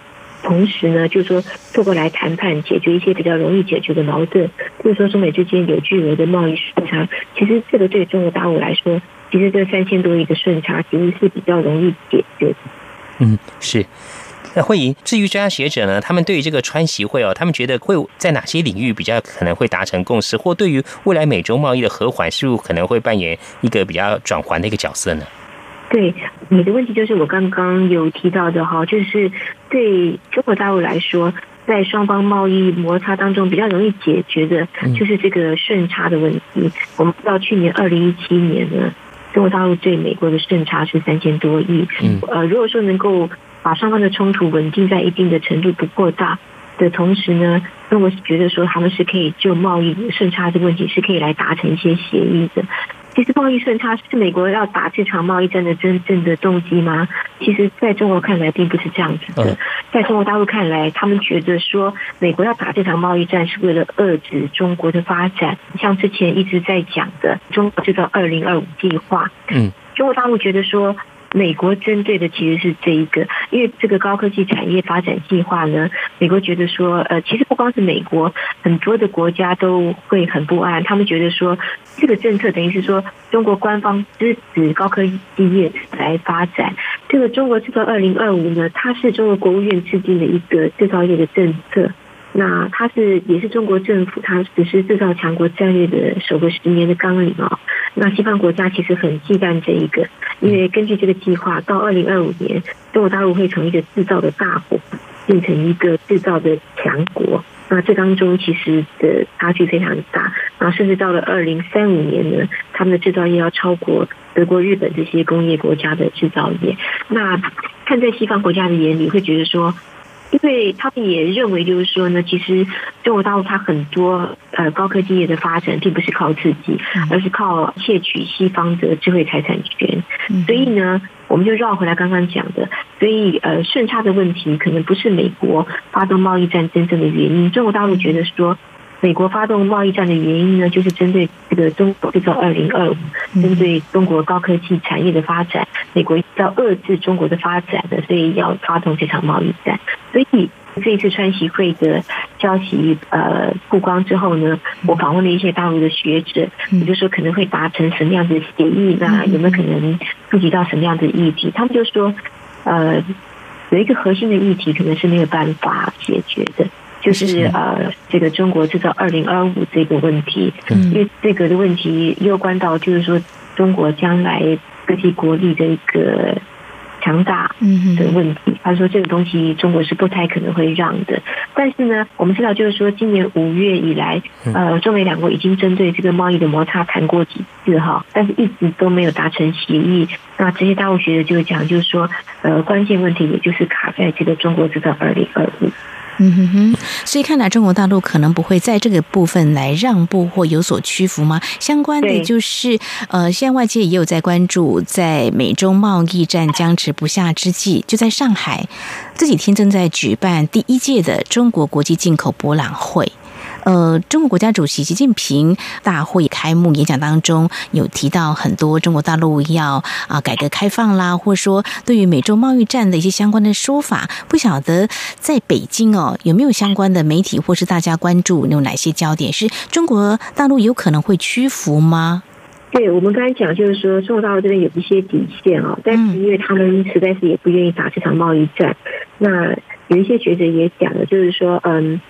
同时呢，就是说透过来谈判解决一些比较容易解决的矛盾。就是说中美之间有巨额的贸易顺差，其实这个对中国大陆来说，其实这三千多亿的顺差其实是比较容易解决的。嗯，是。那 <laughs> 会议，至于专家学者呢？他们对于这个川习会哦，他们觉得会在哪些领域比较可能会达成共识，或对于未来美洲贸易的和缓，是不是可能会扮演一个比较转环的一个角色呢？对，你的问题就是我刚刚有提到的哈，就是对中国大陆来说，在双方贸易摩擦当中比较容易解决的，就是这个顺差的问题。我们知道去年二零一七年呢，中国大陆对美国的顺差是三千多亿。嗯，呃，如果说能够把双方的冲突稳定在一定的程度不过大的同时呢，中国是觉得说他们是可以就贸易顺差这个问题是可以来达成一些协议的。其实贸易顺差是美国要打这场贸易战的真正的动机吗？其实在中国看来并不是这样子的。在中国大陆看来，他们觉得说美国要打这场贸易战是为了遏制中国的发展，像之前一直在讲的中国制造二零二五计划。嗯，中国大陆觉得说。美国针对的其实是这一个，因为这个高科技产业发展计划呢，美国觉得说，呃，其实不光是美国，很多的国家都会很不安。他们觉得说，这个政策等于是说，中国官方支持高科技业来发展。这个中国制造二零二五呢，它是中国国务院制定的一个制造业的政策。那它是也是中国政府它实施制造强国战略的首个十年的纲领哦。那西方国家其实很忌惮这一个，因为根据这个计划，到二零二五年，中国大陆会从一个制造的大国变成一个制造的强国。那这当中其实的差距非常大，然后甚至到了二零三五年呢，他们的制造业要超过德国、日本这些工业国家的制造业。那看在西方国家的眼里，会觉得说。因为他们也认为，就是说呢，其实中国大陆它很多呃高科技业的发展，并不是靠自己，而是靠窃取西方的智慧财产权。所以呢，我们就绕回来刚刚讲的，所以呃顺差的问题，可能不是美国发动贸易战真正的原因。中国大陆觉得说。美国发动贸易战的原因呢，就是针对这个中国制造二零二五，针对中国高科技产业的发展，美国要遏制中国的发展的，所以要发动这场贸易战。所以这一次川习会的消息呃曝光之后呢，我访问了一些大陆的学者，也就说可能会达成什么样的协议，那有没有可能触及到什么样的议题？他们就说，呃，有一个核心的议题可能是没有办法解决的。就是呃，这个中国制造二零二五这个问题，因为这个的问题又关到就是说中国将来科技国力的一个强大的问题。他说这个东西中国是不太可能会让的。但是呢，我们知道就是说今年五月以来，呃，中美两国已经针对这个贸易的摩擦谈过几次哈，但是一直都没有达成协议。那这些大陆学者就讲，就是说呃，关键问题也就是卡在这个中国制造二零二五。嗯哼哼，所以看来中国大陆可能不会在这个部分来让步或有所屈服吗？相关的就是，呃，现在外界也有在关注，在美中贸易战僵持不下之际，就在上海这几天正在举办第一届的中国国际进口博览会。呃，中国国家主席习近平大会开幕演讲当中有提到很多中国大陆要啊改革开放啦，或者说对于美洲贸易战的一些相关的说法，不晓得在北京哦有没有相关的媒体或是大家关注有哪些焦点？是中国大陆有可能会屈服吗？对我们刚才讲，就是说中国大陆这边有一些底线啊，但是因为他们实在是也不愿意打这场贸易战，那有一些学者也讲了，就是说嗯。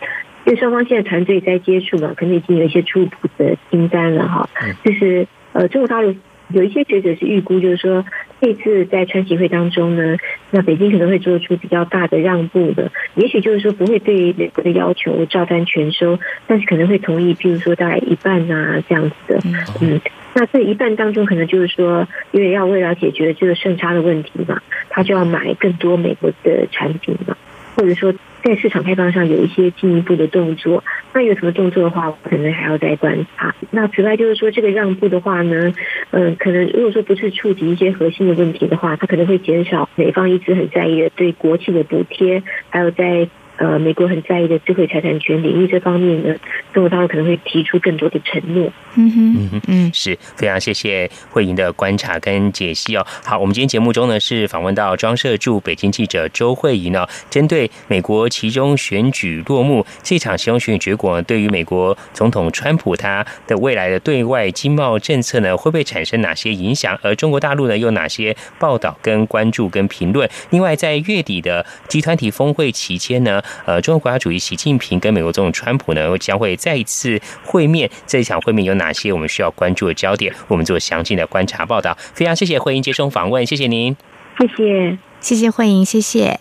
因为双方现在团队在接触嘛，可能已经有一些初步的清单了哈。就是呃，中国大陆有一些学者是预估，就是说这次在川崎会当中呢，那北京可能会做出比较大的让步的，也许就是说不会对美国的要求照单全收，但是可能会同意，譬如说大概一半啊这样子的。嗯，那这一半当中，可能就是说，因为要为了解决这个顺差的问题嘛，他就要买更多美国的产品嘛，或者说。在市场开放上有一些进一步的动作，那有什么动作的话，我可能还要再观察。那此外就是说，这个让步的话呢，嗯，可能如果说不是触及一些核心的问题的话，它可能会减少美方一直很在意的对国企的补贴，还有在。呃，美国很在意的智慧财产权领域这方面呢，中国大陆可能会提出更多的承诺。嗯哼，嗯哼，嗯，是非常谢谢慧莹的观察跟解析哦。好，我们今天节目中呢是访问到装设驻北京记者周慧莹呢，针对美国其中选举落幕这场其中选举结果，对于美国总统川普他的未来的对外经贸政策呢，会不会产生哪些影响？而中国大陆呢，有哪些报道跟关注跟评论？另外，在月底的集团体峰会期间呢？呃，中国国家主席习近平跟美国总统川普呢，将会再一次会面。这一场会面有哪些我们需要关注的焦点？我们做详尽的观察报道。非常谢谢慧英接受访问，谢谢您，谢谢，谢谢慧英，谢谢。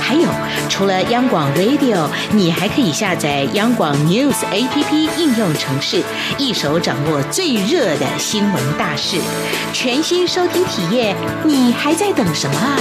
还有，除了央广 Radio，你还可以下载央广 News APP 应用程式，一手掌握最热的新闻大事。全新收听体验，你还在等什么啊？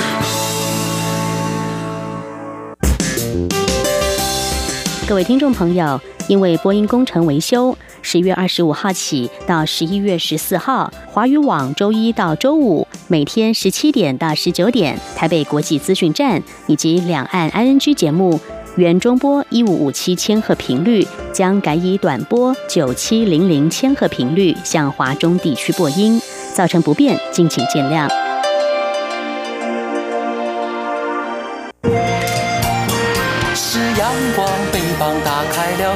各位听众朋友，因为播音工程维修，十月二十五号起到十一月十四号，华语网周一到周五每天十七点到十九点，台北国际资讯站以及两岸 ING 节目原中波一五五七千赫频率将改以短波九七零零千赫频率向华中地区播音，造成不便，敬请见谅。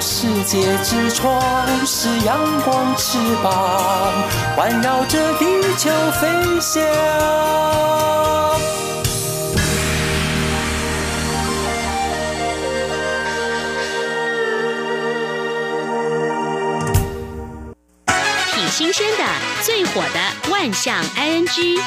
世界之窗；是阳光翅膀环绕着地球飞翔。挺新鲜的，最火的万象 ING。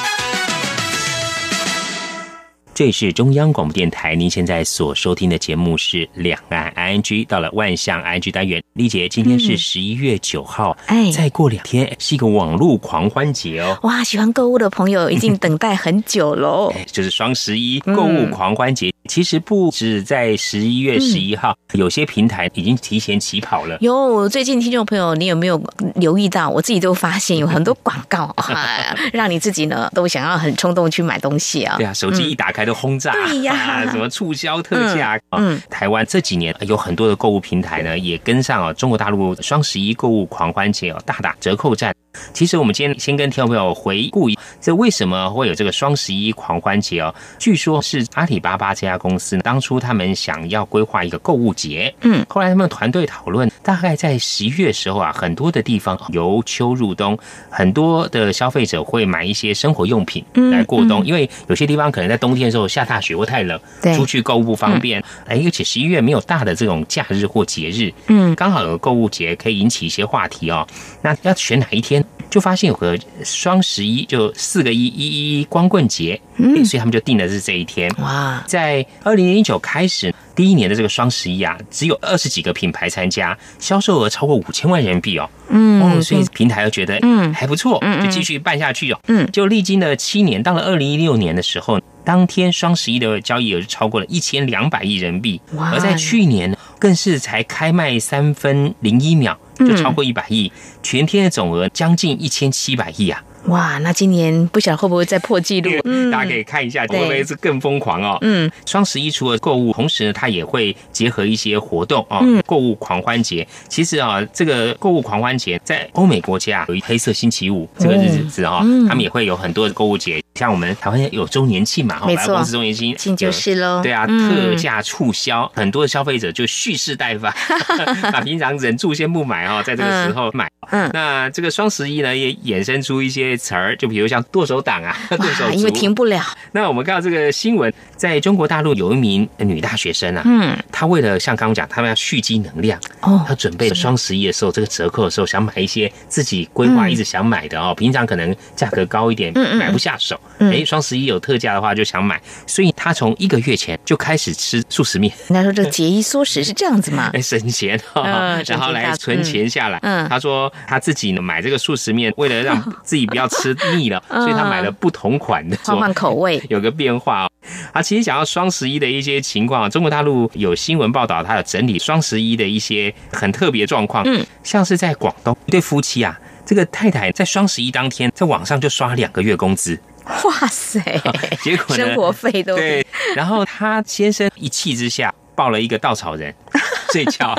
这里是中央广播电台，您现在所收听的节目是两岸 ING，到了万象 ING 单元。丽姐，今天是十一月九号，哎再过两天是一个网络狂欢节哦。哇，喜欢购物的朋友已经等待很久喽。<laughs> 哎就是双十一购物狂欢节，其实不止在十一月十一号，有些平台已经提前起跑了。有最近听众朋友，你有没有留意到？我自己都发现有很多广告 <laughs> 啊，让你自己呢都想要很冲动去买东西啊。对啊，手机一打开都轰炸，对呀 <laughs> 啊什么促销特价嗯台湾这几年有很多的购物平台呢，也跟上啊中国大陆双十一购物狂欢节哦大打折扣战。其实我们今天先跟听众朋友回顾一，这为什么会有这个双十一狂欢节哦？据说是阿里巴巴这家公司当初他们想要规划一个购物节，嗯，后来他们团队讨论，大概在十一月的时候啊，很多的地方由秋入冬，很多的消费者会买一些生活用品嗯来过冬，嗯因为有些地方可能在冬天的时候下大雪或太冷，对出去购物不方便。哎，而且十一月没有大的这种假日或节日，嗯刚好有个购物节可以引起一些话题哦。那要选哪一天？就发现有个双十一，就四个一一一一光棍节，嗯。所以他们就定的是这一天。哇，在二零零九开始第一年的这个双十一啊，只有二十几个品牌参加，销售额超过五千万人民币哦。嗯哦，所以平台又觉得嗯。还不错，嗯嗯。就继续办下去哦。嗯。就历经了七年，到了二零一六年的时候，当天双十一的交易额就超过了一千两百亿人民币，哇。而在去年呢，更是才开卖三分零一秒就超过一百亿，全天的总额将近一千七百亿啊！哇，那今年不晓得会不会再破纪录？嗯大家可以看一下，会对不会是更疯狂哦？嗯，双十一除了购物，同时呢，它也会结合一些活动哦。嗯购物狂欢节，其实啊，这个购物狂欢节在欧美国家啊有一黑色星期五这个日子哦，嗯他们也会有很多的购物节，像我们台湾有周年庆嘛，百货公司周年庆庆就是喽。对啊，嗯。特价促销，很多的消费者就蓄势待发，<laughs> 把平常忍住先不买哦，在这个时候买。嗯那这个双十一呢，也衍生出一些词儿，就比如像剁手党啊，剁手，族，因为停不了。那我们看到这个新闻，在中国大陆有一名女大学生啊，嗯，她为了像刚刚讲，他们要蓄积能量，哦她准备双十一的时候，这个折扣的时候，想买一些自己规划嗯。一直想买的哦，平常可能价格高一点，买不下手，嗯哎，双十一有特价的话就想买，所以他从一个月前就开始吃素食面。人家说这节衣缩食是这样子嘛？<laughs> 哎省钱哈、嗯然后来存钱下来。嗯嗯他说他自己呢买这个素食面，为了让自己不要吃腻了，<laughs> 嗯所以他买了不同款的，换换口味。<laughs> 有个变化哦。啊，其实讲到双十一的一些情况，中国大陆有新闻报道，它有整理双十一的一些很特别状况。嗯，像是在广东一对夫妻啊，这个太太在双十一当天在网上就刷两个月工资，哇塞，<laughs> 结果呢生活费都对，然后他先生一气之下抱了一个稻草人。<laughs> 睡觉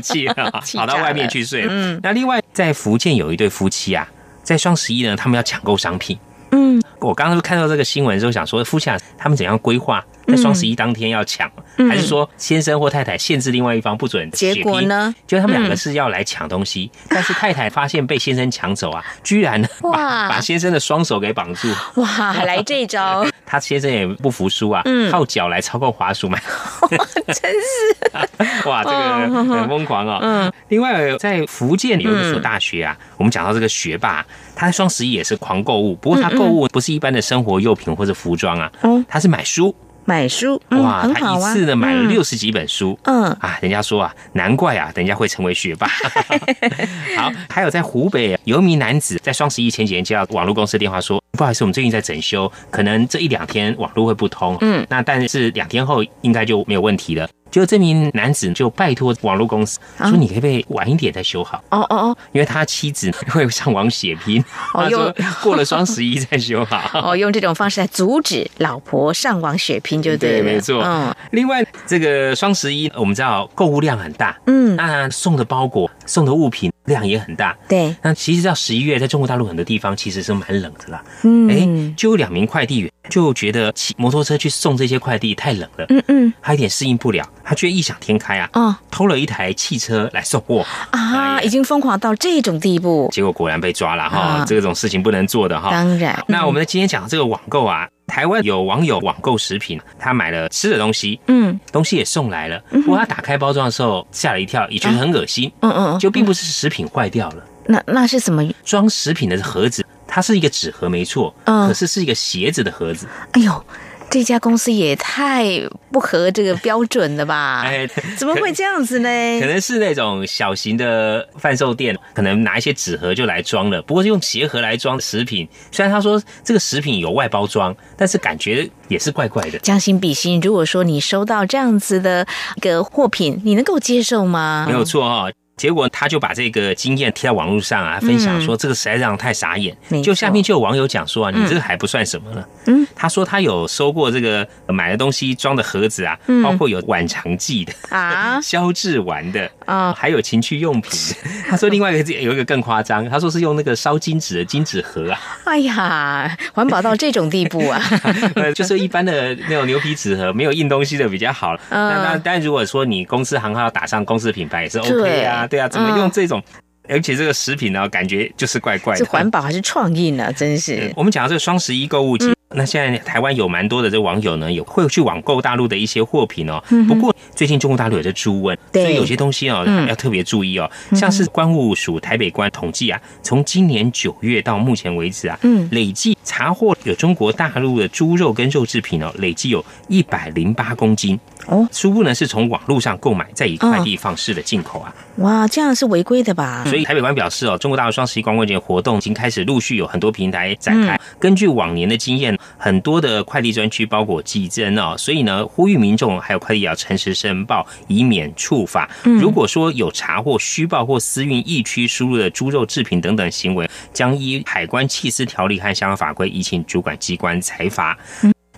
气了，气跑到外面去睡。嗯那另外在福建有一对夫妻啊，在双十一呢，他们要抢购商品。嗯我刚刚看到这个新闻的时候，想说夫妻啊，他们怎样规划在双十一当天要抢，还是说先生或太太限制另外一方不准？结果呢？就他们两个是要来抢东西，但是太太发现被先生抢走啊，居然把把先生的双手给绑住。哇，还来这招！<laughs> 他先生也不服输啊，靠脚来操控滑鼠嘛，真是 <laughs> 哇，这个很疯狂哦。嗯，另外在福建有一所大学啊，我们讲到这个学霸，他在双十一也是狂购物，不过他购物不是一般的生活用品或者服装啊，他是买书。买书哇，他一次呢买了六十几本书，嗯。啊，人家说啊，难怪啊，人家会成为学霸。<laughs> 好，还有在湖北有一名男子在双十一前几天接到网络公司电话说，不好意思，我们最近在整修，可能这一两天网络会不通，嗯，那但是两天后应该就没有问题了。就这名男子就拜托网络公司说：“你可不可以晚一点再修好？”哦哦哦，因为他妻子会上网血拼，他说过了双十一再修好。<laughs> 哦，用这种方式来阻止老婆上网血拼，就对，没错。嗯，另外这个双十一我们知道购物量很大，嗯，那送的包裹、送的物品量也很大，对。那其实到十一月，在中国大陆很多地方其实是蛮冷的啦。嗯，哎，就有两名快递员就觉得骑摩托车去送这些快递太冷了，嗯嗯，他有点适应不了。他却异想天开啊！哦，偷了一台汽车来送货啊！已经疯狂到这种地步，结果果然被抓了哈！这种事情不能做的哈。当然，那我们今天讲这个网购啊，台湾有网友网购食品，他买了吃的东西，嗯，东西也送来了，不过他打开包装的时候吓了一跳，也觉得很恶心，嗯嗯，就并不是食品坏掉了，那那是什么？装食品的盒子，它是一个纸盒没错，嗯，可是是一个鞋子的盒子，哎呦。这家公司也太不合这个标准了吧？<laughs> 哎，怎么会这样子呢？可能是那种小型的贩售店，可能拿一些纸盒就来装了。不过用鞋盒来装食品，虽然他说这个食品有外包装，但是感觉也是怪怪的。将心比心，如果说你收到这样子的一个货品，你能够接受吗？没有错哈。结果他就把这个经验贴在网络上啊，分享说这个实在让太傻眼。就下面就有网友讲说啊，你这个还不算什么呢。嗯，他说他有收过这个买的东西装的盒子啊，包括有晚肠剂的啊，消滞丸的啊，还有情趣用品。<laughs> 他说另外一个有一个更夸张，他说是用那个烧金纸的金纸盒啊。哎呀，环保到这种地步啊！<laughs> <laughs> 就是一般的那种牛皮纸盒，没有印东西的比较好。那那但如果说你公司行号要打上公司品牌也是 OK 啊。对啊，怎么用这种？而且这个食品呢，感觉就是怪怪的。是环保还是创意呢？真是。我们讲到这个双十一购物节，那现在台湾有蛮多的这网友呢，有会去网购大陆的一些货品哦。不过最近中国大陆有在猪瘟，所以有些东西哦要特别注意哦。像是关务署台北关统计啊，从今年九月到目前为止啊，嗯，累计查获有中国大陆的猪肉跟肉制品哦，累计有一百零八公斤。哦，初步呢是从网络上购买，再以快递方式的进口啊。哇，这样是违规的吧？所以台北关表示哦，中国大陆双十一光棍节活动已经开始陆续有很多平台展开。根据往年的经验，很多的快递专区包裹寄增哦，所以呢，呼吁民众还有快递要诚实申报，以免处罚。如果说有查获虚报或私运疫区输入的猪肉制品等等行为，将依海关弃私条例和相关法规，移请主管机关裁罚。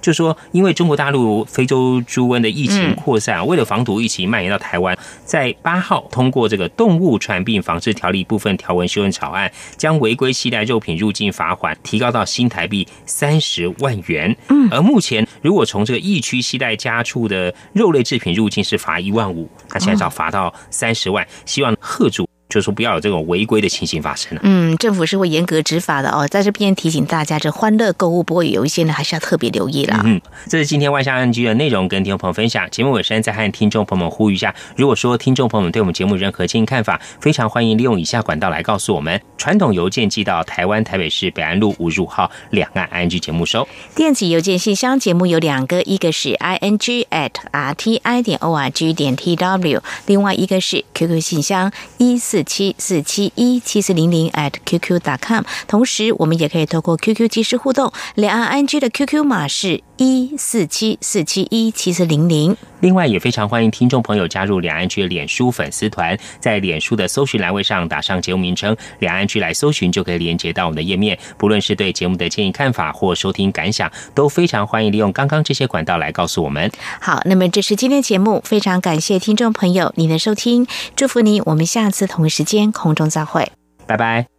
就说，因为中国大陆非洲猪瘟的疫情扩散，为了防堵疫情蔓延到台湾，在八号通过这个《动物传病防治条例》部分条文修正草案，将违规携带肉品入境罚款提高到新台币三十万元。嗯，而目前如果从这个疫区携带家畜的肉类制品入境是罚一万五，那现在要罚到三十万，希望贺主。就是说，不要有这种违规的情形发生了。嗯，政府是会严格执法的哦。在这边提醒大家，这欢乐购物，不过有一些呢，还是要特别留意啦。嗯，这是今天万象安居的内容，跟听众朋友分享。节目尾声再和听众朋友们呼吁一下：如果说听众朋友们对我们节目任何建议看法，非常欢迎利用以下管道来告诉我们。传统邮件寄到台湾台北市北安路五十五号两岸安 G 节目收。电子邮件信箱节目有两个，一个是 i n g at r t i 点 o r g 点 t w，另外一个是 QQ 信箱一四七四七。一七四零零 at qq dot com，同时我们也可以透过 QQ 即时互动，两岸 NG 的 QQ 码是一四七四七一七四零零。另外，也非常欢迎听众朋友加入两岸区的脸书粉丝团，在脸书的搜寻栏位上打上节目名称“两岸区”来搜寻，就可以连接到我们的页面。不论是对节目的建议看法或收听感想，都非常欢迎利用刚刚这些管道来告诉我们。好，那么这是今天节目，非常感谢听众朋友您的收听，祝福你，我们下次同一时间空中再会，拜拜。